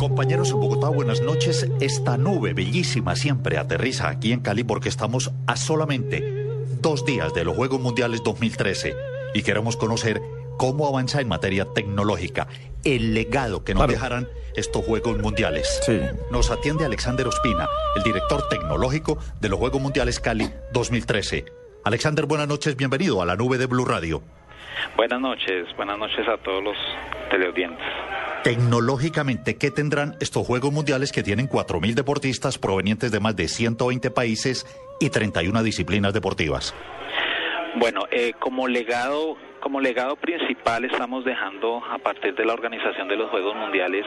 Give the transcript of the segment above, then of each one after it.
Compañeros en Bogotá, buenas noches. Esta nube bellísima siempre aterriza aquí en Cali porque estamos a solamente dos días de los Juegos Mundiales 2013 y queremos conocer cómo avanza en materia tecnológica el legado que nos dejarán estos Juegos Mundiales. Sí. Nos atiende Alexander Ospina, el director tecnológico de los Juegos Mundiales Cali 2013. Alexander, buenas noches, bienvenido a la nube de Blue Radio. Buenas noches, buenas noches a todos los teleaudientes. Tecnológicamente, ¿qué tendrán estos Juegos Mundiales que tienen 4.000 deportistas provenientes de más de 120 países y 31 disciplinas deportivas? Bueno, eh, como legado como legado principal estamos dejando a partir de la organización de los Juegos Mundiales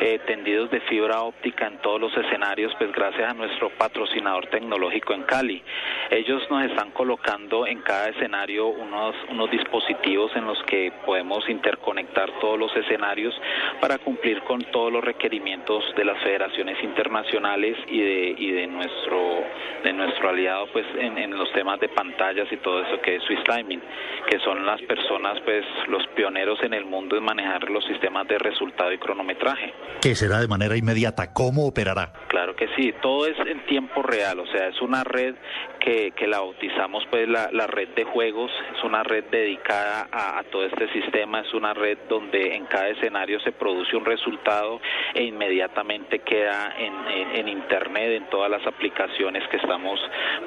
eh, tendidos de fibra óptica en todos los escenarios, pues gracias a nuestro patrocinador tecnológico en Cali. Ellos nos están colocando en cada escenario unos, unos dispositivos en los que podemos interconectar todos los escenarios para cumplir con todos los requerimientos de las federaciones internacionales y de, y de nuestro de nuestro aliado pues en, en los temas de pantallas y todo eso que es Swiss Timing, que son las personas, pues los pioneros en el mundo en manejar los sistemas de resultado y cronometraje. ¿Qué será de manera inmediata? ¿Cómo operará? Que sí, todo es en tiempo real, o sea, es una red que, que la bautizamos pues la, la, red de juegos, es una red dedicada a, a, todo este sistema, es una red donde en cada escenario se produce un resultado e inmediatamente queda en, en, en internet, en todas las aplicaciones que estamos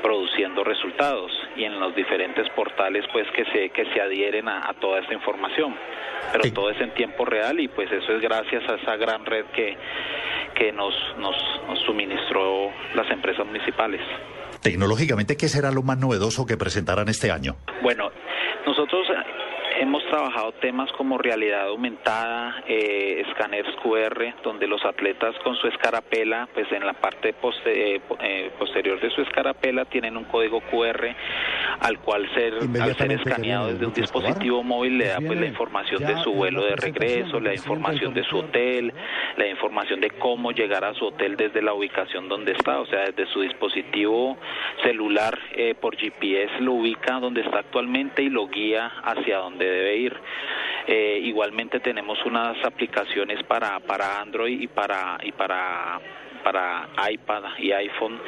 produciendo resultados y en los diferentes portales pues que se, que se adhieren a, a, toda esta información. Pero todo es en tiempo real y pues eso es gracias a esa gran red que, que nos, nos, nos suministró las empresas municipales. Tecnológicamente, ¿qué será lo más novedoso que presentarán este año? Bueno, nosotros hemos trabajado temas como realidad aumentada, eh, escáneres QR, donde los atletas con su escarapela, pues en la parte poste, eh, posterior de su escarapela tienen un código QR al cual ser, al ser escaneado desde un dispositivo móvil le da pues la información de su vuelo de regreso, la información de su hotel, la información de cómo llegar a su hotel desde la ubicación donde está, o sea, desde su dispositivo celular eh, por GPS lo ubica donde está actualmente y lo guía hacia donde debe ir. Eh, igualmente tenemos unas aplicaciones para, para Android y para, y para para iPad y iPhone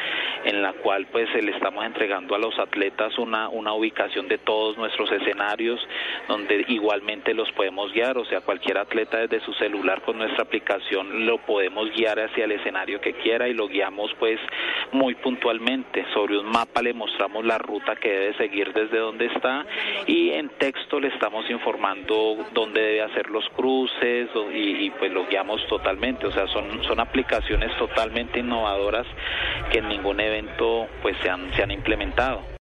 en la cual pues le estamos entregando a los atletas una, una ubicación de todos nuestros escenarios donde igualmente los podemos guiar, o sea, cualquier atleta desde su celular con nuestra aplicación lo podemos guiar hacia el escenario que quiera y lo guiamos pues muy puntualmente. Sobre un mapa le mostramos la ruta que debe seguir desde donde está y en texto le estamos informando dónde debe hacer los cruces y, pues lo guiamos totalmente, o sea, son, son aplicaciones totalmente innovadoras que en ningún pues se han, se han implementado.